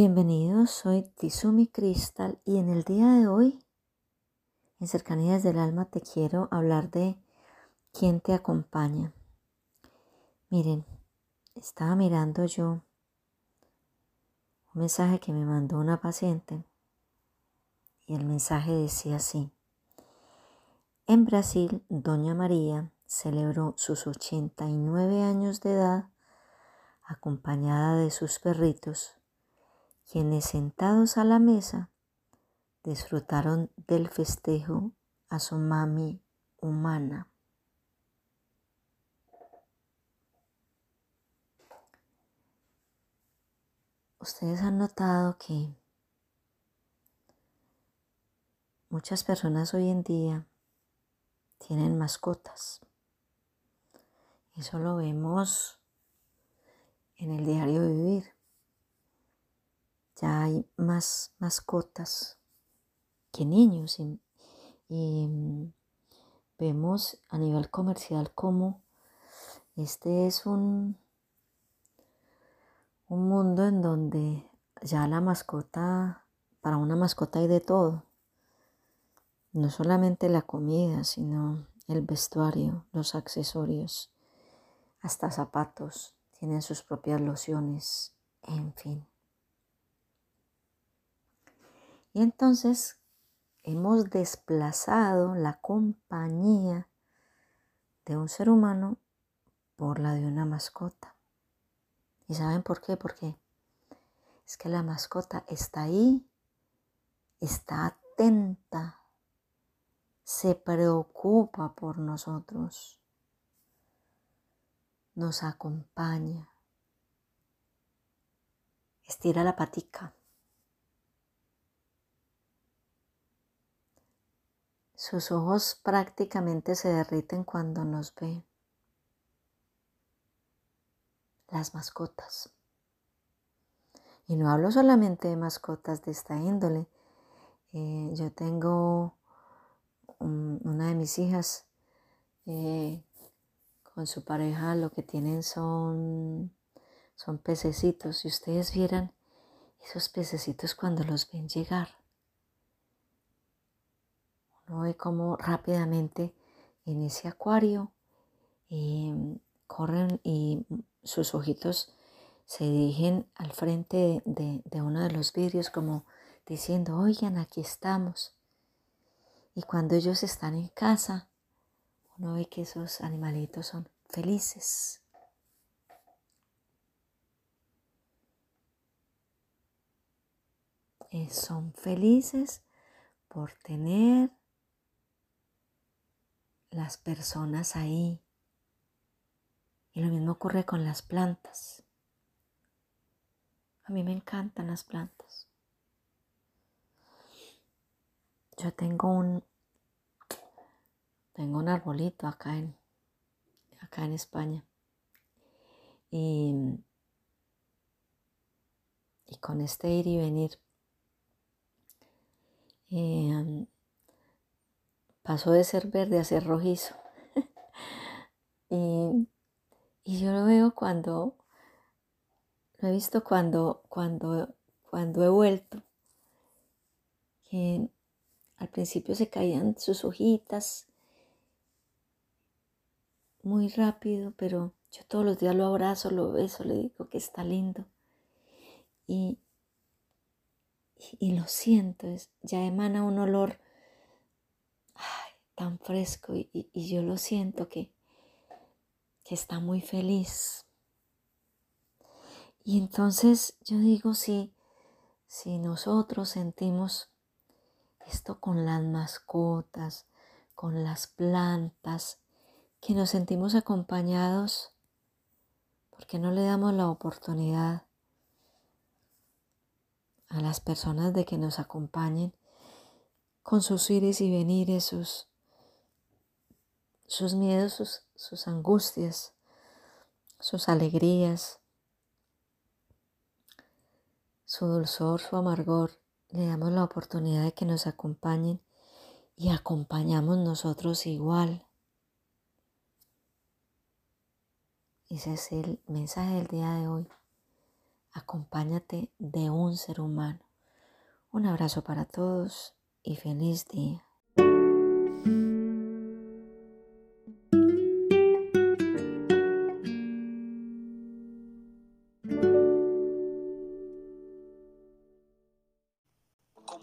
Bienvenidos, soy Tizumi Crystal y en el día de hoy, en Cercanías del Alma, te quiero hablar de quién te acompaña. Miren, estaba mirando yo un mensaje que me mandó una paciente y el mensaje decía así. En Brasil, Doña María celebró sus 89 años de edad acompañada de sus perritos quienes sentados a la mesa disfrutaron del festejo a su mami humana. Ustedes han notado que muchas personas hoy en día tienen mascotas. Eso lo vemos en el diario vivir ya hay más mascotas que niños y, mm, vemos a nivel comercial como este es un, un mundo en donde ya la mascota, para una mascota hay de todo. No solamente la comida, sino el vestuario, los accesorios, hasta zapatos, tienen sus propias lociones, en fin. Y entonces hemos desplazado la compañía de un ser humano por la de una mascota. ¿Y saben por qué? Porque es que la mascota está ahí, está atenta, se preocupa por nosotros, nos acompaña, estira la patica Sus ojos prácticamente se derriten cuando nos ve. Las mascotas. Y no hablo solamente de mascotas de esta índole. Eh, yo tengo una de mis hijas eh, con su pareja, lo que tienen son, son pececitos. Si ustedes vieran esos pececitos cuando los ven llegar no ve cómo rápidamente en ese acuario em, corren y sus ojitos se dirigen al frente de, de, uno de los vidrios como diciendo, oigan, aquí estamos. Y cuando ellos están en casa, uno ve que esos animalitos son felices. Eh, son felices por tener las personas ahí. Y lo mismo ocurre con las plantas. A mí me encantan las plantas. Yo tengo un tengo un arbolito acá en acá en España. Y, y con este ir y venir eh, pasó de ser verde a ser rojizo. y, yo lo veo cuando, lo he visto cuando, cuando, cuando he vuelto, que al principio se caían sus hojitas muy rápido, pero yo todos los días lo abrazo, lo beso, le digo que está lindo. Y, y, lo siento, ya emana un olor tan fresco y, yo lo siento que, que está muy feliz. Y entonces yo digo, si, si nosotros sentimos esto con las mascotas, con las plantas, que nos sentimos acompañados, porque no le damos la oportunidad a las personas de que nos acompañen con sus ires y venires, sus, sus miedos, sus, angustias, sus alegrías, su dulzor, su amargor. Le damos la oportunidad de que nos acompañen y acompañamos nosotros igual. Ese es el mensaje del día de hoy. Acompáñate de un ser humano. Un abrazo para todos y feliz día.